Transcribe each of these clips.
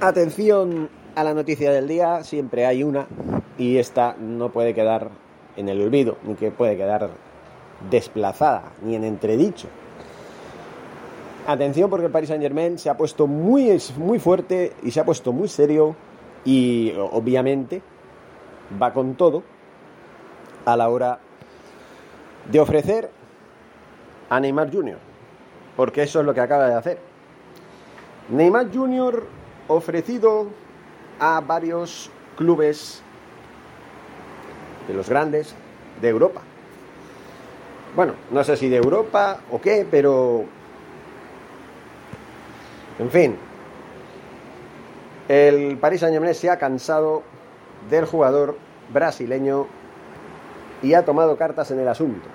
Atención a la noticia del día, siempre hay una y esta no puede quedar en el olvido, ni que puede quedar desplazada, ni en entredicho. Atención porque el Paris Saint Germain se ha puesto muy, muy fuerte y se ha puesto muy serio y obviamente va con todo a la hora de ofrecer a Neymar Jr. Porque eso es lo que acaba de hacer. Neymar Jr. ofrecido a varios clubes de los grandes de Europa. Bueno, no sé si de Europa o qué, pero... En fin. El Paris Saint-Germain se ha cansado del jugador brasileño y ha tomado cartas en el asunto.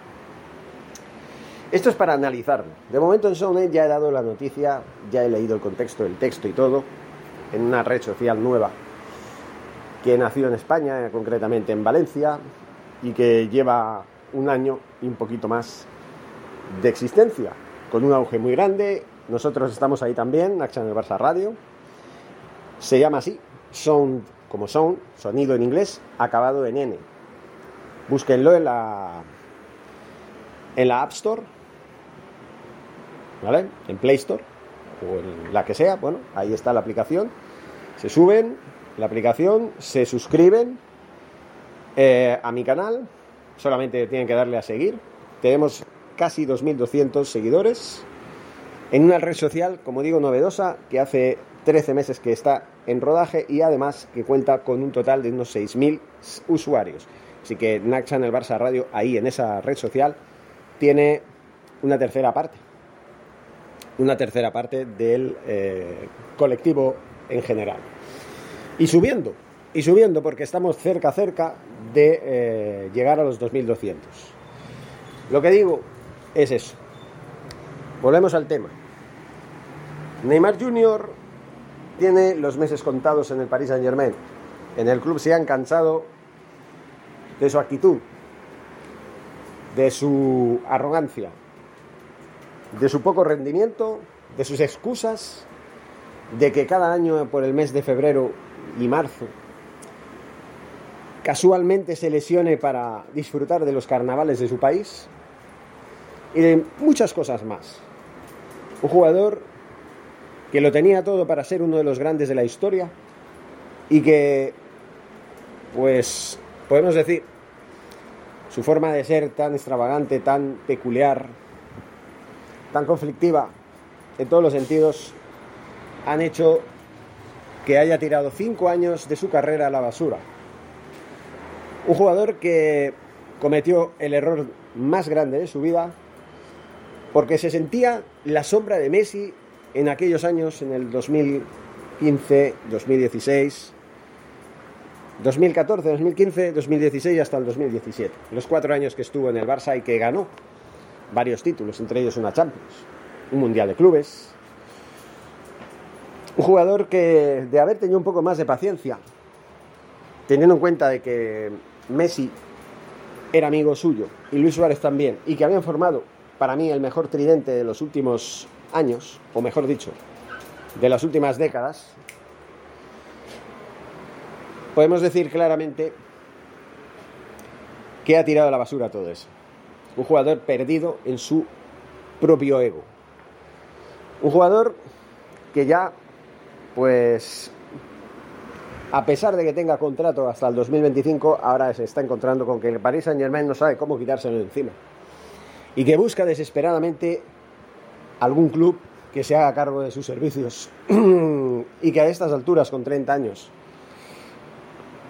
Esto es para analizarlo. De momento en Sony ya he dado la noticia, ya he leído el contexto del texto y todo, en una red social nueva que nació en España, concretamente en Valencia, y que lleva un año y un poquito más de existencia, con un auge muy grande. Nosotros estamos ahí también, Action el Barça Radio. Se llama así, Sound como Sound, sonido en inglés, acabado en N. Búsquenlo en la, en la App Store ¿vale? En Play Store o en la que sea, bueno, ahí está la aplicación. Se suben la aplicación, se suscriben eh, a mi canal, solamente tienen que darle a seguir. Tenemos casi 2.200 seguidores en una red social, como digo, novedosa, que hace 13 meses que está en rodaje y además que cuenta con un total de unos 6.000 usuarios. Así que NAC Channel Barça Radio, ahí en esa red social, tiene una tercera parte una tercera parte del eh, colectivo en general. Y subiendo, y subiendo porque estamos cerca, cerca de eh, llegar a los 2.200. Lo que digo es eso. Volvemos al tema. Neymar Jr. tiene los meses contados en el Paris Saint Germain. En el club se han cansado de su actitud, de su arrogancia, de su poco rendimiento, de sus excusas, de que cada año por el mes de febrero y marzo casualmente se lesione para disfrutar de los carnavales de su país y de muchas cosas más. Un jugador que lo tenía todo para ser uno de los grandes de la historia y que, pues, podemos decir, su forma de ser tan extravagante, tan peculiar, tan conflictiva en todos los sentidos han hecho que haya tirado cinco años de su carrera a la basura. Un jugador que cometió el error más grande de su vida porque se sentía la sombra de Messi en aquellos años, en el 2015, 2016, 2014, 2015, 2016 hasta el 2017. Los cuatro años que estuvo en el Barça y que ganó varios títulos, entre ellos una Champions, un Mundial de Clubes. Un jugador que de haber tenido un poco más de paciencia, teniendo en cuenta de que Messi era amigo suyo y Luis Suárez también, y que habían formado para mí el mejor tridente de los últimos años, o mejor dicho, de las últimas décadas, podemos decir claramente que ha tirado a la basura todo eso un jugador perdido en su propio ego. Un jugador que ya, pues, a pesar de que tenga contrato hasta el 2025, ahora se está encontrando con que el Paris Saint Germain no sabe cómo quitárselo de encima. Y que busca desesperadamente algún club que se haga cargo de sus servicios y que a estas alturas, con 30 años,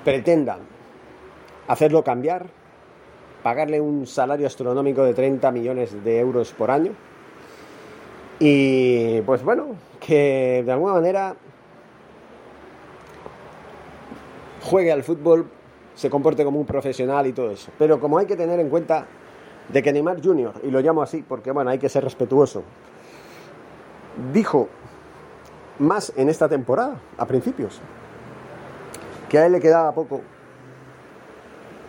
pretendan hacerlo cambiar, pagarle un salario astronómico de 30 millones de euros por año y pues bueno, que de alguna manera juegue al fútbol, se comporte como un profesional y todo eso. Pero como hay que tener en cuenta de que Neymar Jr., y lo llamo así porque bueno, hay que ser respetuoso, dijo más en esta temporada, a principios, que a él le quedaba poco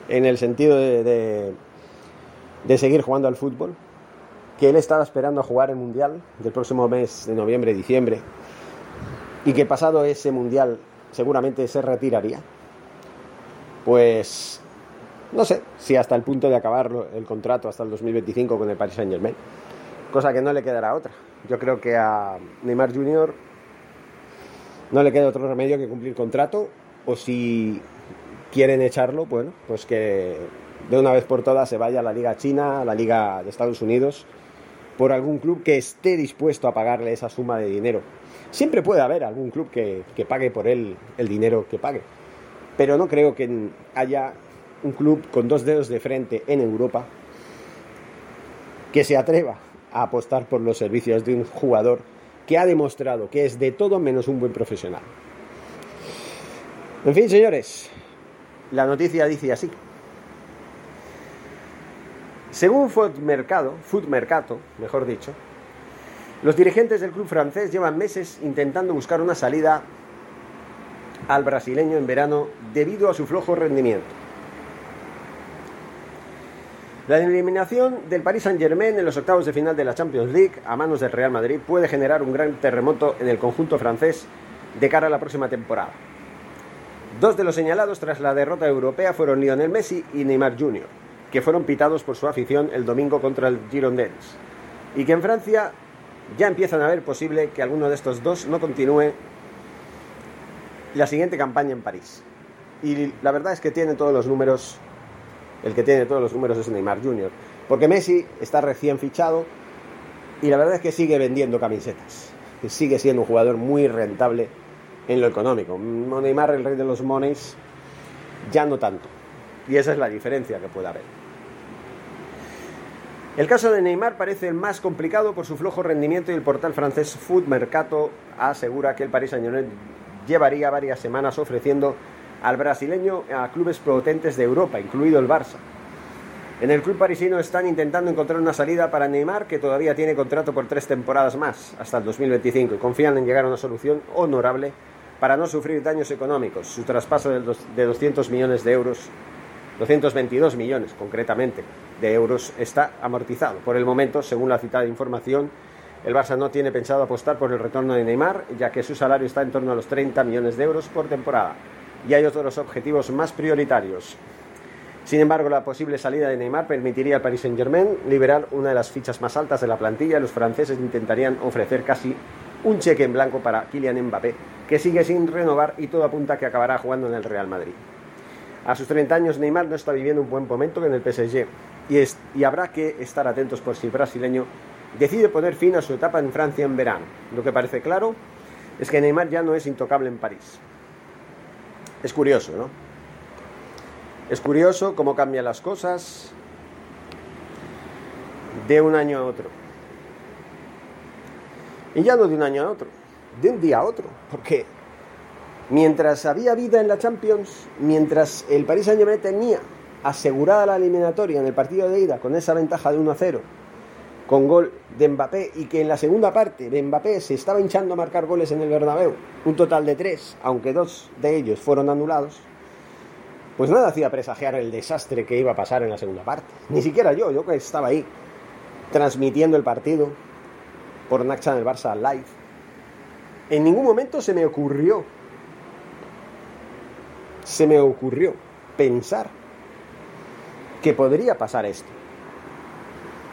en el sentido de, de, seguir jugando al fútbol, que él estaba esperando a jugar el Mundial del próximo mes de noviembre, diciembre, y que pasado ese Mundial seguramente se retiraría, pues no sé si hasta el punto de acabar el contrato hasta el 2025 con el Paris Saint Germain, cosa que no le quedará otra. Yo creo que a Neymar Jr. no le queda otro remedio que cumplir contrato o si quieren echarlo, bueno, pues que de una vez por todas se vaya a la Liga China, a la Liga de Estados Unidos, por algún club que esté dispuesto a pagarle esa suma de dinero. Siempre puede haber algún club que, que pague por él el dinero que pague, pero no creo que haya un club con dos dedos de frente en Europa que se atreva a apostar por los servicios de un jugador que ha demostrado que es de todo menos un buen profesional. En fin, señores, la noticia dice así. Según Food Mercado, Mercato, mejor dicho, los dirigentes del club francés llevan meses intentando buscar una salida al brasileño en verano debido a su flojo rendimiento. La eliminación del Paris Saint-Germain en los octavos de final de la Champions League a manos del Real Madrid puede generar un gran terremoto en el conjunto francés de cara a la próxima temporada. Dos de los señalados tras la derrota europea fueron Lionel Messi y Neymar Jr., que fueron pitados por su afición el domingo contra el Girondins, y que en Francia ya empiezan a ver posible que alguno de estos dos no continúe la siguiente campaña en París. Y la verdad es que tiene todos los números el que tiene todos los números es Neymar Jr. Porque Messi está recién fichado y la verdad es que sigue vendiendo camisetas. Sigue siendo un jugador muy rentable en lo económico. Neymar, el rey de los monies, ya no tanto. Y esa es la diferencia que puede haber. El caso de Neymar parece el más complicado por su flojo rendimiento y el portal francés Food Mercato asegura que el Paris Saint-Germain llevaría varias semanas ofreciendo al brasileño a clubes potentes de Europa, incluido el Barça. En el club parisino están intentando encontrar una salida para Neymar, que todavía tiene contrato por tres temporadas más, hasta el 2025, y confían en llegar a una solución honorable para no sufrir daños económicos. Su traspaso de 200 millones de euros, 222 millones concretamente de euros, está amortizado. Por el momento, según la citada información, el Barça no tiene pensado apostar por el retorno de Neymar, ya que su salario está en torno a los 30 millones de euros por temporada y hay otros objetivos más prioritarios. Sin embargo, la posible salida de Neymar permitiría al Paris Saint-Germain liberar una de las fichas más altas de la plantilla. Los franceses intentarían ofrecer casi un cheque en blanco para Kylian Mbappé, que sigue sin renovar y todo apunta a que acabará jugando en el Real Madrid. A sus 30 años, Neymar no está viviendo un buen momento en el PSG y, habrá que estar atentos por si el brasileño decide poner fin a su etapa en Francia en verano. Lo que parece claro es que Neymar ya no es intocable en París. Es curioso, ¿no? Es curioso cómo cambian las cosas de un año a otro. Y ya no de un año a otro, de un día a otro. Porque mientras había vida en la Champions, mientras el Paris Saint-Germain tenía asegurada la eliminatoria en el partido de ida con esa ventaja de 1 a 0, con gol de Mbappé y que en la segunda parte de Mbappé se estaba hinchando a marcar goles en el Bernabéu, un total de tres, aunque dos de ellos fueron anulados, pues nada hacía presagiar el desastre que iba a pasar en la segunda parte. Ni siquiera yo, yo que estaba ahí transmitiendo el partido por Naxa en el Barça Live. En ningún momento se me ocurrió, se me ocurrió pensar que podría pasar esto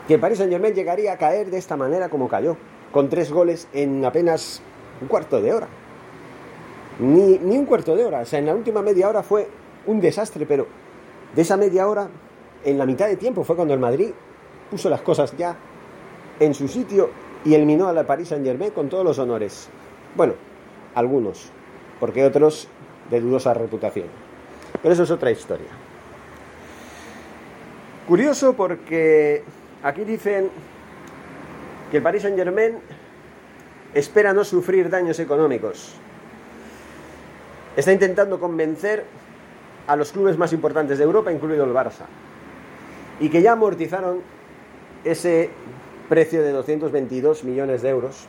que Paris Saint Germain llegaría a caer de esta manera como cayó, con tres goles en apenas un cuarto de hora. Ni, ni un cuarto de hora, o sea, en la última media hora fue un desastre, pero de esa media hora, en la mitad de tiempo fue cuando el Madrid puso las cosas ya en su sitio y eliminó a la Paris Saint Germain con todos los honores. Bueno, algunos, porque otros de dudosa reputación. Pero eso es otra historia. Curioso porque aquí dicen que el Paris Saint Germain espera no sufrir daños económicos. Está intentando convencer a los clubes más importantes de Europa, incluido el Barça, y que ya amortizaron ese precio de 222 millones de euros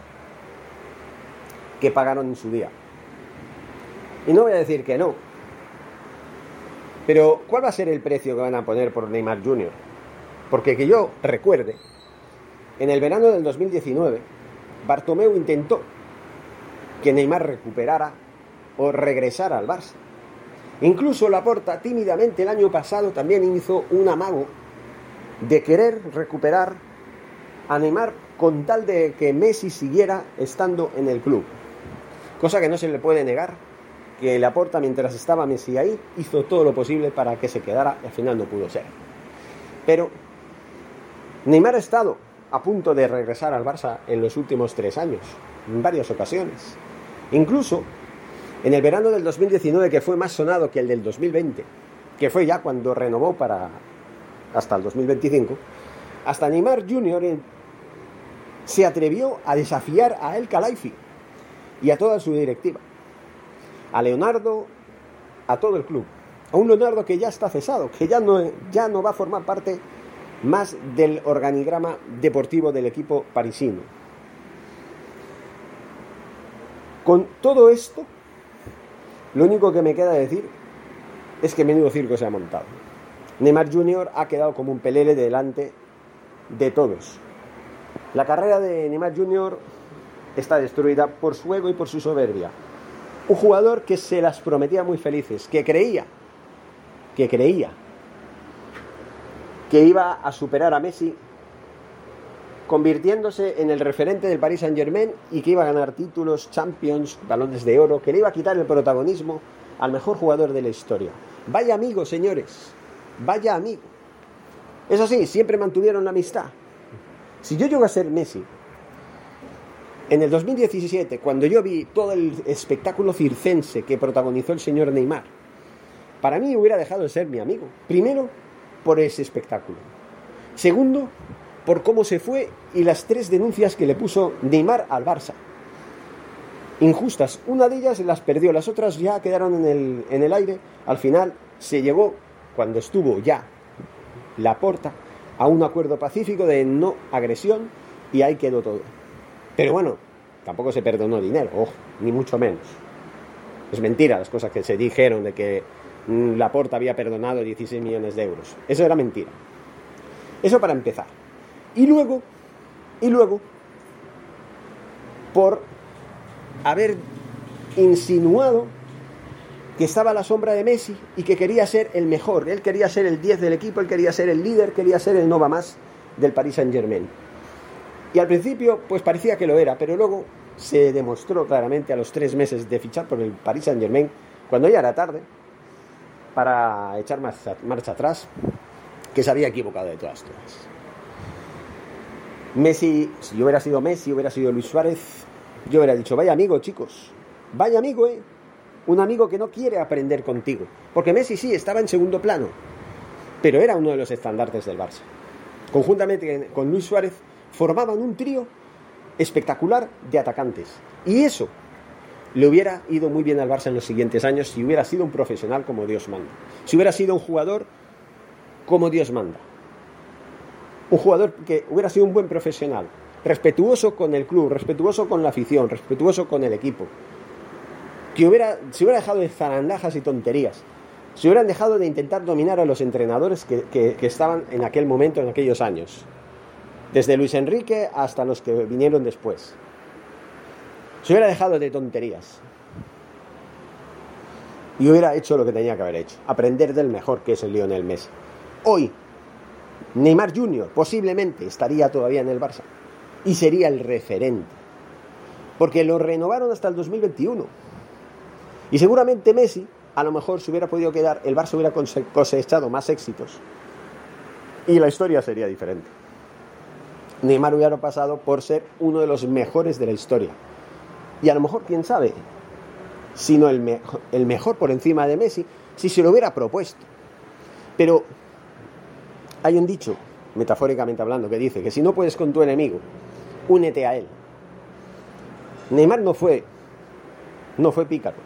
que pagaron en su día. Y no voy a decir que no. Pero, ¿cuál va a ser el precio que van a poner por Neymar Jr.? Porque que yo recuerde, en el verano del 2019, Bartomeu intentó que Neymar recuperara o regresara al Barça. Incluso Laporta tímidamente el año pasado también hizo un amago de querer recuperar a Neymar con tal de que Messi siguiera estando en el club. Cosa que no se le puede negar, que Laporta mientras estaba Messi ahí hizo todo lo posible para que se quedara y al final no pudo ser. Pero Neymar ha estado a punto de regresar al Barça en los últimos tres años, en varias ocasiones. Incluso en el verano del 2019, que fue más sonado que el del 2020, que fue ya cuando renovó para hasta el 2025, hasta Neymar Jr. se atrevió a desafiar a El Calaifi y a toda su directiva, a Leonardo, a todo el club, a un Leonardo que ya está cesado, que ya no, ya no va a formar parte más del organigrama deportivo del equipo parisino. Con todo esto, lo único que me queda decir es que menudo circo se ha montado. Neymar Jr. ha quedado como un pelele delante de todos. La carrera de Neymar Jr. está destruida por su ego y por su soberbia. Un jugador que se las prometía muy felices, que creía, que creía que iba a superar a Messi convirtiéndose en el referente del Paris Saint Germain y que iba a ganar títulos, Champions, balones de oro, que le iba a quitar el protagonismo al mejor jugador de la historia. Vaya amigo, señores, vaya amigo. Eso sí, siempre mantuvieron la amistad. Si yo llego a ser Messi, en el 2017, cuando yo vi todo el espectáculo circense que protagonizó el señor Neymar, para mí hubiera dejado de ser mi amigo. Primero, por ese espectáculo. Segundo, por cómo se fue y las tres denuncias que le puso Neymar al Barça. Injustas. Una de ellas las perdió, las otras ya quedaron en el, en el aire. Al final se llegó, cuando estuvo ya la porta, a un acuerdo pacífico de no agresión y ahí quedó todo. Pero bueno, tampoco se perdonó dinero, ni mucho menos. Es mentira las cosas que se dijeron de que mm, la porta había perdonado 16 millones de euros. Eso era mentira. Eso para empezar. Y luego, y luego, por haber insinuado que estaba a la sombra de Messi y que quería ser el mejor. Él quería ser el 10 del equipo, él quería ser el líder, quería ser el Nova más del Paris Saint Germain. Y al principio, pues parecía que lo era, pero luego se demostró claramente a los tres meses de fichar por el Paris Saint Germain, cuando ya era tarde, para echar marcha, atrás, que se había equivocado de todas todas. Messi, si yo hubiera sido Messi, hubiera sido Luis Suárez, yo hubiera dicho, vaya amigo, chicos, vaya amigo, eh. Un amigo que no quiere aprender contigo. Porque Messi sí estaba en segundo plano, pero era uno de los estandartes del Barça. Conjuntamente con Luis Suárez formaban un trío espectacular de atacantes. Y eso le hubiera ido muy bien al Barça en los siguientes años si hubiera sido un profesional como Dios manda. Si hubiera sido un jugador como Dios manda un jugador que hubiera sido un buen profesional, respetuoso con el club, respetuoso con la afición, respetuoso con el equipo, que hubiera, se hubiera dejado de zarandajas y tonterías, se hubieran dejado de intentar dominar a los entrenadores que, estaban en aquel momento, en aquellos años, desde Luis Enrique hasta los que vinieron después. Se hubiera dejado de tonterías y hubiera hecho lo que tenía que haber hecho, aprender del mejor que es el Lionel Messi. Hoy Neymar Jr. posiblemente estaría todavía en el Barça y sería el referente. Porque lo renovaron hasta el 2021. Y seguramente Messi, a lo mejor se hubiera podido quedar, el Barça hubiera cosechado más éxitos y la historia sería diferente. Neymar hubiera pasado por ser uno de los mejores de la historia. Y a lo mejor, quién sabe, sino el, el mejor por encima de Messi, si se lo hubiera propuesto. Pero hay un dicho, metafóricamente hablando, que dice que si no puedes con tu enemigo, únete a él. Neymar no fue, no fue pícaro.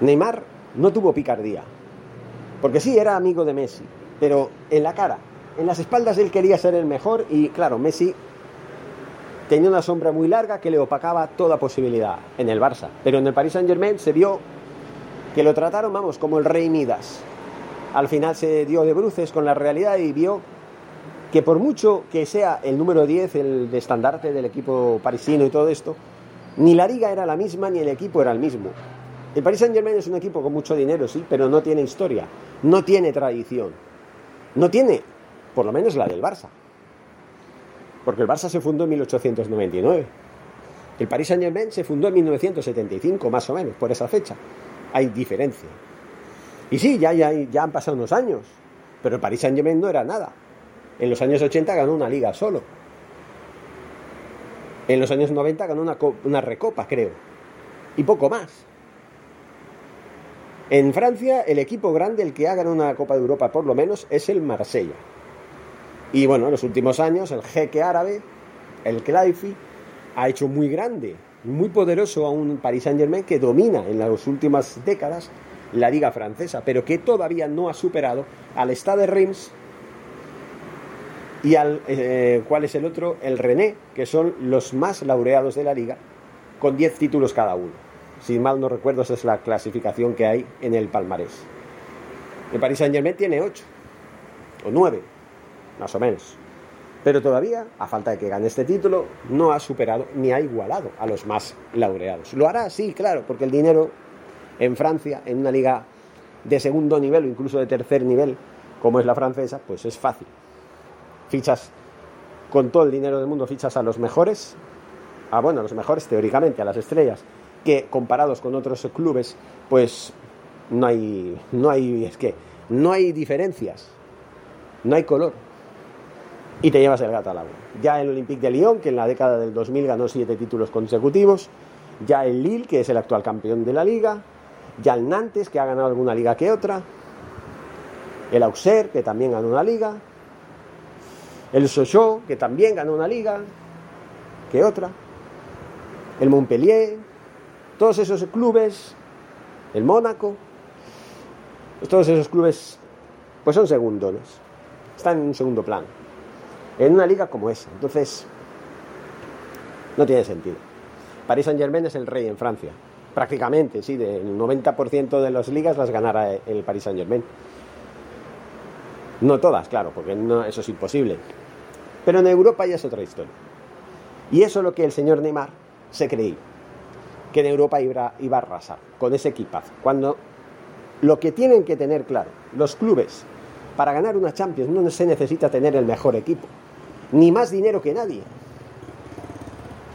Neymar no tuvo picardía, porque sí era amigo de Messi, pero en la cara, en las espaldas él quería ser el mejor y claro, Messi tenía una sombra muy larga que le opacaba toda posibilidad en el Barça, pero en el Paris Saint Germain se vio que lo trataron, vamos, como el rey Midas. Al final se dio de bruces con la realidad y vio que por mucho que sea el número 10, el de estandarte del equipo parisino y todo esto, ni la liga era la misma ni el equipo era el mismo. El Paris Saint Germain es un equipo con mucho dinero, sí, pero no tiene historia, no tiene tradición, no tiene, por lo menos la del Barça. Porque el Barça se fundó en 1899. El Paris Saint Germain se fundó en 1975, más o menos, por esa fecha. Hay diferencia. Y sí, ya, ya, ya han pasado unos años, pero el Paris Saint Germain no era nada. En los años 80 ganó una liga solo. En los años 90 ganó una, una recopa, creo. Y poco más. En Francia, el equipo grande, el que ha ganado una Copa de Europa por lo menos, es el Marsella. Y bueno, en los últimos años, el jeque árabe, el Claifi, ha hecho muy grande, muy poderoso a un Paris Saint-Germain que domina en las últimas décadas la liga francesa, pero que todavía no ha superado al Stade de Reims y al, eh, ¿cuál es el otro? El René, que son los más laureados de la liga, con 10 títulos cada uno. Si mal no recuerdo, esa es la clasificación que hay en el palmarés. El Paris Saint Germain tiene 8 o 9, más o menos. Pero todavía, a falta de que gane este título, no ha superado ni ha igualado a los más laureados. Lo hará, sí, claro, porque el dinero en Francia, en una liga de segundo nivel o incluso de tercer nivel, como es la francesa, pues es fácil. Fichas con todo el dinero del mundo, fichas a los mejores, a bueno, a los mejores teóricamente, a las estrellas, que comparados con otros clubes, pues no hay, no hay, es que no hay diferencias, no hay color. Y te llevas el gato al agua. Ya el Olympique de Lyon, que en la década del 2000 ganó siete títulos consecutivos, ya el Lille, que es el actual campeón de la liga, ya el Nantes, que ha ganado alguna liga que otra, el Auxerre, que también ganó una liga, el Sochaux, que también ganó una liga que otra, el Montpellier, todos esos clubes, el Mónaco, todos esos clubes, pues son segundones, están en un segundo plano, en una liga como esa. Entonces, no tiene sentido. Paris Saint Germain es el rey en Francia, prácticamente, sí, del 90% de las ligas las ganará el Paris Saint Germain. No todas, claro, porque no, eso es imposible. Pero en Europa ya es otra historia. Y eso es lo que el señor Neymar se creía, que en Europa iba, a arrasar con ese equipazo. Cuando lo que tienen que tener claro los clubes para ganar una Champions no se necesita tener el mejor equipo, ni más dinero que nadie.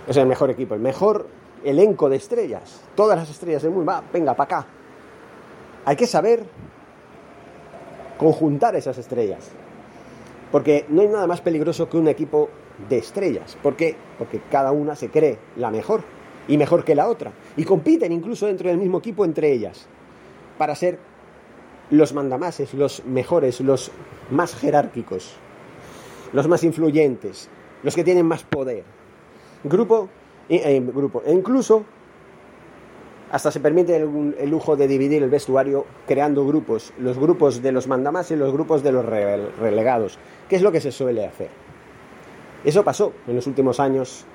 Es el mejor equipo, el mejor elenco de estrellas, todas las estrellas del mundo, va, venga, para acá. Hay que saber conjuntar esas estrellas. Porque no hay nada más peligroso que un equipo de estrellas. ¿Por qué? Porque cada una se cree la mejor y mejor que la otra. Y compiten incluso dentro del mismo equipo entre ellas para ser los mandamases, los mejores, los más jerárquicos, los más influyentes, los que tienen más poder. Grupo, eh, grupo. E incluso hasta se permite el, lujo de dividir el vestuario creando grupos, los grupos de los mandamás y los grupos de los relegados, que es lo que se suele hacer. Eso pasó en los últimos años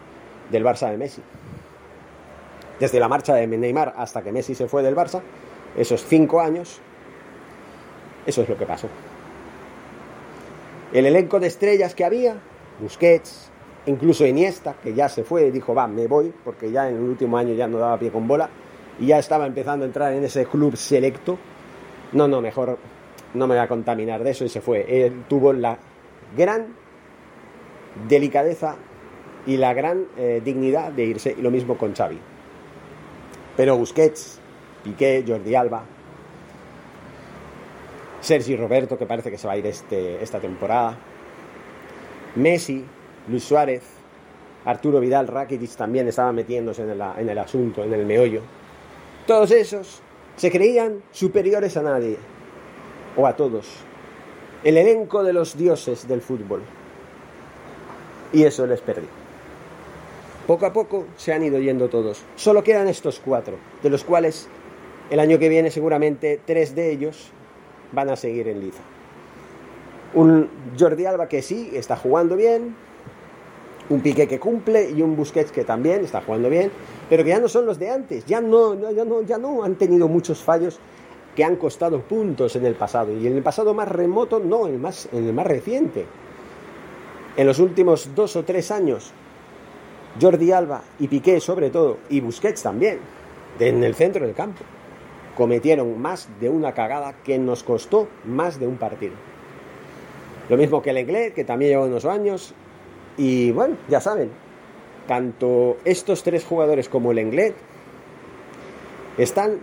del Barça de Messi. Desde la marcha de Neymar hasta que Messi se fue del Barça, esos cinco años, eso es lo que pasó. El elenco de estrellas que había, Busquets, incluso Iniesta, que ya se fue, dijo, va, me voy, porque ya en el último año ya no daba pie con bola, y ya estaba empezando a entrar en ese club selecto, no, no, mejor no me voy a contaminar de eso y se fue. Tuvo la gran delicadeza y la gran eh, dignidad de irse, y lo mismo con Xavi. Pero Busquets, Piqué, Jordi Alba, Sergi Roberto, que parece que se va a ir este, esta temporada, Messi, Luis Suárez, Arturo Vidal, Rakitic también estaban metiéndose en el, en el asunto, en el meollo. Todos esos se creían superiores a nadie, o a todos. El elenco de los dioses del fútbol. Y eso les perdió. Poco a poco se han ido yendo todos. Solo quedan estos cuatro, de los cuales el año que viene seguramente tres de ellos van a seguir en liza. Un Jordi Alba que sí, está jugando bien, un Piqué que cumple y un Busquets que también está jugando bien, pero que ya no son los de antes, ya no, ya no, ya no han tenido muchos fallos que han costado puntos en el pasado y en el pasado más remoto no, el más, en el más reciente. En los últimos dos o tres años, Jordi Alba y Piqué sobre todo, y Busquets también, en el centro del campo, cometieron más de una cagada que nos costó más de un partido. Lo mismo que el Lenglet, que también lleva unos años. Y bueno, ya saben, tanto estos tres jugadores como el Lenglet están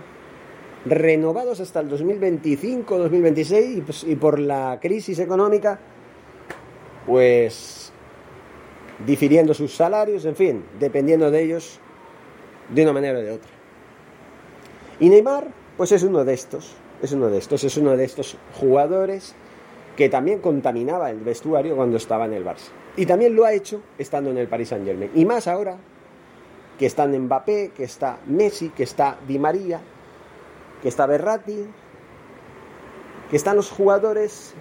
renovados hasta el 2025-2026 pues, y por la crisis económica, pues difiriendo sus salarios, en fin, dependiendo de ellos de una manera o de otra. Y Neymar, pues es uno de estos, es uno de estos, es uno de estos jugadores que también contaminaba el vestuario cuando estaba en el Barça. Y también lo ha hecho estando en el Paris Saint Germain. Y más ahora que están Mbappé, que está Messi, que está Di María, que está Berratti, que están los jugadores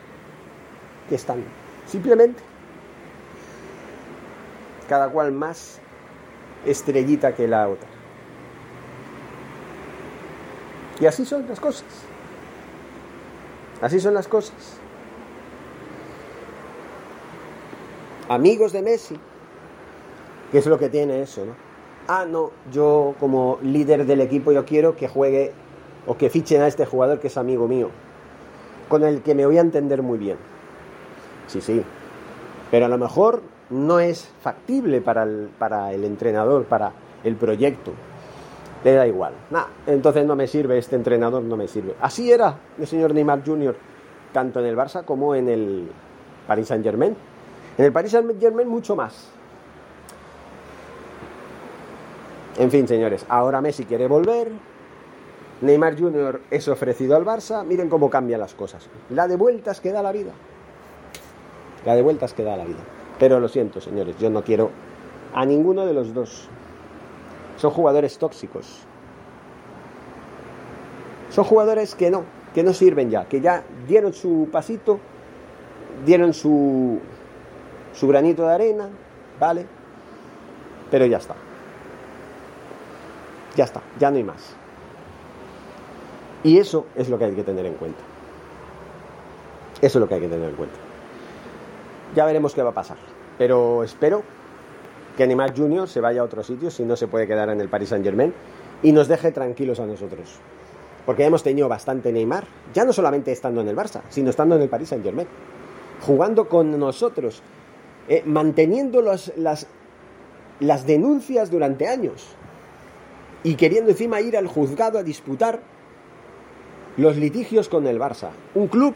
que están simplemente cada cual más estrellita que la otra. Y así son las cosas. Así son las cosas. amigos de Messi, que es lo que tiene eso, ¿no? Ah, no, yo como líder del equipo yo quiero que juegue o que fichen a este jugador que es amigo mío, con el que me voy a entender muy bien. Sí, sí, pero a lo mejor no es factible para el, para el entrenador, para el proyecto. Le da igual. Entonces no me sirve, este entrenador no me sirve. Así era el señor Neymar Jr., tanto en el Barça como en el Paris Saint Germain. En el Paris Saint-Germain mucho más. En fin, señores, ahora Messi quiere volver. Neymar Jr. es ofrecido al Barça. Miren cómo cambian las cosas. La de vueltas que da la vida. La de vueltas que da la vida. Pero lo siento, señores, yo no quiero a ninguno de los dos. Son jugadores tóxicos. Son jugadores que no, que no sirven ya, que ya dieron su pasito, dieron su, su granito de arena, ¿vale? Pero ya está. Ya está, ya no hay más. Y eso es lo que hay que tener en cuenta. Eso es lo que hay que tener en cuenta. Ya veremos qué va a pasar. Pero espero que Neymar Junior se vaya a otro sitio si no se puede quedar en el Paris Saint Germain y nos deje tranquilos a nosotros. Porque hemos tenido bastante Neymar, ya no solamente estando en el Barça, sino estando en el Paris Saint Germain. Jugando con nosotros eh, manteniendo las, las denuncias durante años y queriendo encima ir al juzgado a disputar los litigios con el Barça. Un club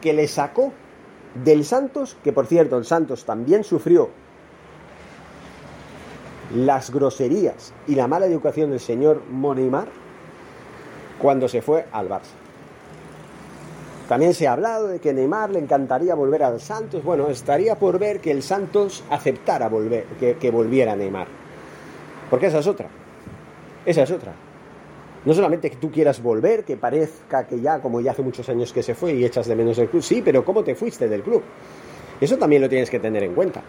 que le sacó del Santos, que por cierto el Santos también sufrió las groserías y la mala educación del señor Monimar cuando se fue al Barça. También se ha hablado de que Neymar le encantaría volver al Santos. Bueno, estaría por ver que el Santos aceptara volver, que, volviera Neymar. Porque esa es otra. Esa es otra. No solamente que tú quieras volver, que parezca que ya, como ya hace muchos años que se fue y echas de menos el club. Sí, pero ¿cómo te fuiste del club? Eso también lo tienes que tener en cuenta.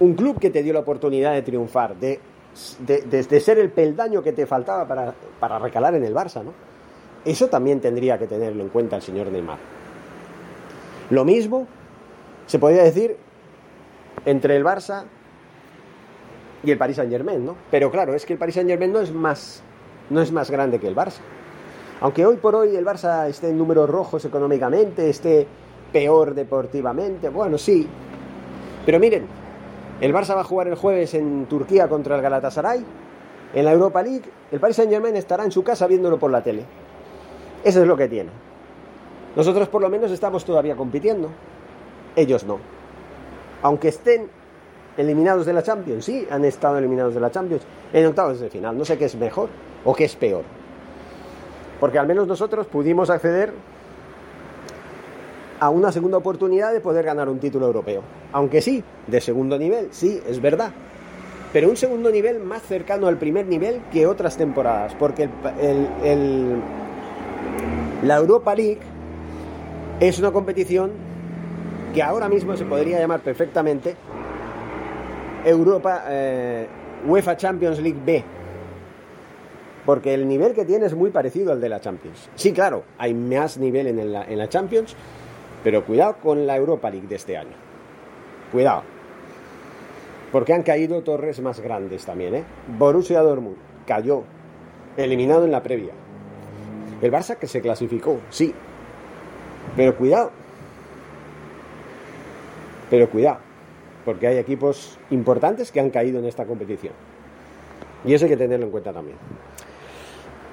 Un club que te dio la oportunidad de triunfar, de, ser el peldaño que te faltaba para, para recalar en el Barça, ¿no? Eso también tendría que tenerlo en cuenta el señor Neymar. Lo mismo se podría decir entre el Barça y el Paris Saint Germain, ¿no? Pero claro, es que el Paris Saint Germain no es más, no es más grande que el Barça. Aunque hoy por hoy el Barça esté en números rojos económicamente, esté peor deportivamente, bueno, sí. Pero miren, el Barça va a jugar el jueves en Turquía contra el Galatasaray. En la Europa League, el Paris Saint Germain estará en su casa viéndolo por la tele. Eso es lo que tiene. Nosotros por lo menos estamos todavía compitiendo. Ellos no. Aunque estén eliminados de la Champions, sí, han estado eliminados de la Champions en octavos de final. No sé qué es mejor o qué es peor. Porque al menos nosotros pudimos acceder a una segunda oportunidad de poder ganar un título europeo. Aunque sí, de segundo nivel, sí, es verdad. Pero un segundo nivel más cercano al primer nivel que otras temporadas. Porque el, la Europa League es una competición que ahora mismo se podría llamar perfectamente Europa eh, UEFA Champions League B. Porque el nivel que tiene es muy parecido al de la Champions. Sí, claro, hay más nivel en la, en la Champions, pero cuidado con la Europa League de este año. Cuidado. Porque han caído torres más grandes también, ¿eh? Borussia Dortmund cayó, eliminado en la previa. El Barça que se clasificó, sí. Pero cuidado. Pero cuidado porque hay equipos importantes que han caído en esta competición. Y eso hay que tenerlo en cuenta también.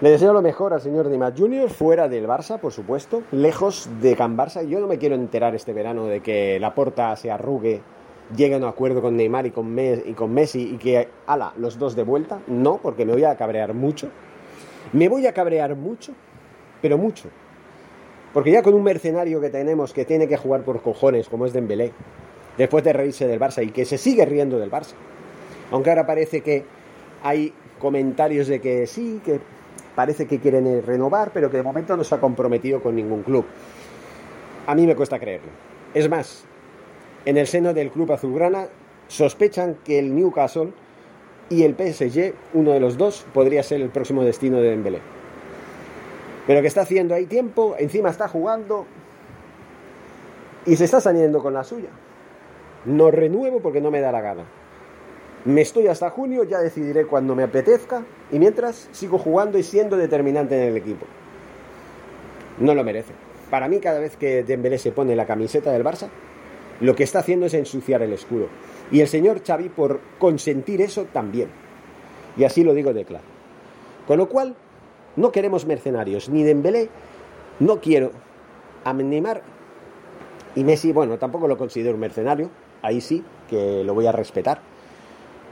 Le deseo lo mejor al señor Dimas Junior, fuera del Barça, por supuesto, lejos de Can Barça. Yo no me quiero enterar este verano de que la porta se arrugue, llegue a un acuerdo con Neymar y con, Messi y que, ala, los dos de vuelta. No, porque me voy a cabrear mucho. Me voy a cabrear mucho, pero mucho. Porque ya con un mercenario que tenemos que tiene que jugar por cojones, como es Dembélé, después de reírse del Barça y que se sigue riendo del Barça. Aunque ahora parece que hay comentarios de que sí, que parece que quieren renovar, pero que de momento no se ha comprometido con ningún club. A mí me cuesta creerlo. Es más, en el seno del club azulgrana sospechan que el Newcastle y el PSG, uno de los dos, podría ser el próximo destino de Dembélé. Pero que está haciendo ahí tiempo, encima está jugando y se está saliendo con la suya. No renuevo porque no me da la gana. Me estoy hasta junio, ya decidiré cuando me apetezca y mientras sigo jugando y siendo determinante en el equipo. No lo merece. Para mí cada vez que Dembélé se pone la camiseta del Barça, lo que está haciendo es ensuciar el escudo. Y el señor Xavi por consentir eso también. Y así lo digo de claro. Con lo cual, no queremos mercenarios, ni Dembélé, no quiero a y Messi, bueno, tampoco lo considero un mercenario, ahí sí que lo voy a respetar,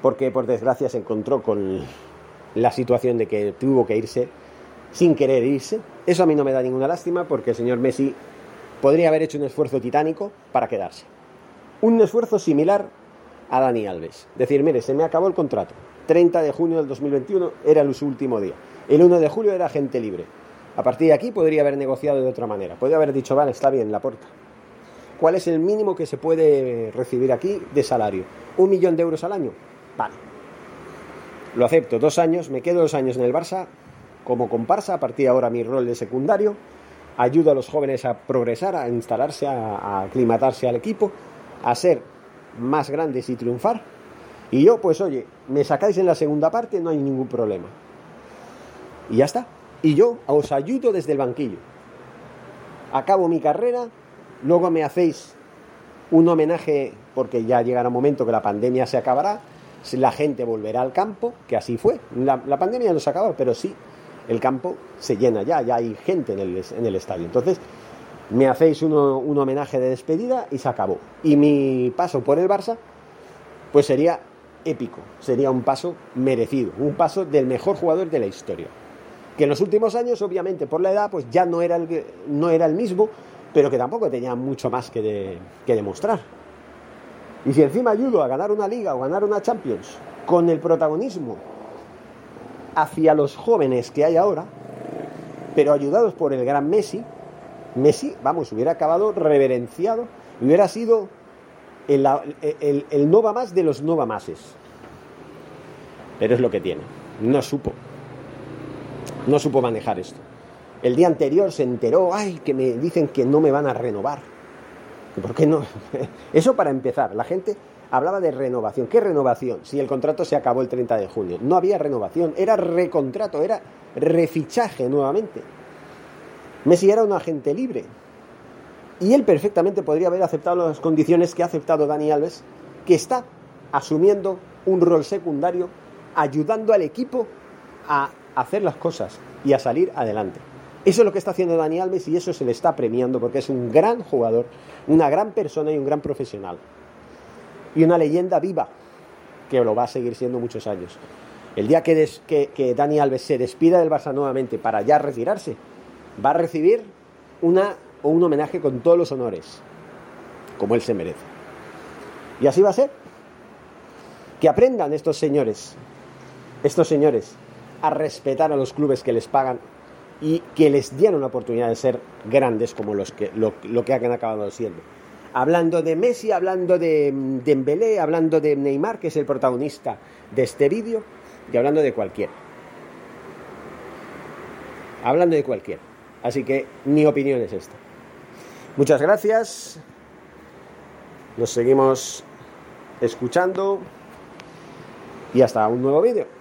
porque por desgracia se encontró con la situación de que tuvo que irse sin querer irse. Eso a mí no me da ninguna lástima porque el señor Messi podría haber hecho un esfuerzo titánico para quedarse. Un esfuerzo similar a Dani Alves. Decir, mire, se me acabó el contrato. 30 de junio del 2021 era su último día. El 1 de julio era gente libre. A partir de aquí podría haber negociado de otra manera. Podría haber dicho, vale, está bien, la puerta. ¿Cuál es el mínimo que se puede recibir aquí de salario? ¿Un millón de euros al año? Vale. Lo acepto, dos años, me quedo dos años en el Barça como comparsa, a partir de ahora mi rol de secundario, ayudo a los jóvenes a progresar, a instalarse, a, aclimatarse al equipo, a ser más grandes y triunfar. Y yo, pues oye, me sacáis en la segunda parte, no hay ningún problema. Y ya está. Y yo os ayudo desde el banquillo. Acabo mi carrera Luego me hacéis un homenaje porque ya llegará un momento que la pandemia se acabará, la gente volverá al campo, que así fue. La, pandemia no se acabó, pero sí, el campo se llena ya, ya hay gente en el, estadio. Entonces, me hacéis un homenaje de despedida y se acabó. Y mi paso por el Barça, pues sería épico, sería un paso merecido, un paso del mejor jugador de la historia. Que en los últimos años, obviamente, por la edad, pues ya no era el, no era el mismo, pero que tampoco tenía mucho más que, demostrar. Y si encima ayudo a ganar una liga o ganar una Champions con el protagonismo hacia los jóvenes que hay ahora, pero ayudados por el gran Messi, Messi, vamos, hubiera acabado reverenciado, hubiera sido el, el, el Nova de los Nova Máses. Pero es lo que tiene. No supo. No supo manejar esto. El día anterior se enteró, ay, que me dicen que no me van a renovar. ¿Por qué no? Eso para empezar, la gente hablaba de renovación. ¿Qué renovación? Si el contrato se acabó el 30 de junio. No había renovación, era recontrato, era refichaje nuevamente. Messi era un agente libre. Y él perfectamente podría haber aceptado las condiciones que ha aceptado Dani Alves, que está asumiendo un rol secundario, ayudando al equipo a hacer las cosas y a salir adelante. Eso es lo que está haciendo Dani Alves y eso se le está premiando porque es un gran jugador, una gran persona y un gran profesional. y una leyenda viva, que lo va a seguir siendo muchos años. El día que, Dani Alves se despida del Barça nuevamente para ya retirarse, va a recibir una, un homenaje con todos los honores, como él se merece. Y así va a ser. Que aprendan estos señores, estos señores, a respetar a los clubes que les pagan y que les dieron la oportunidad de ser grandes como los que, lo, que han acabado siendo. Hablando de Messi, hablando de Dembélé, hablando de Neymar, que es el protagonista de este vídeo, y hablando de cualquiera. Hablando de cualquiera. Así que mi opinión es esta. Muchas gracias. Nos seguimos escuchando. Y hasta un nuevo vídeo.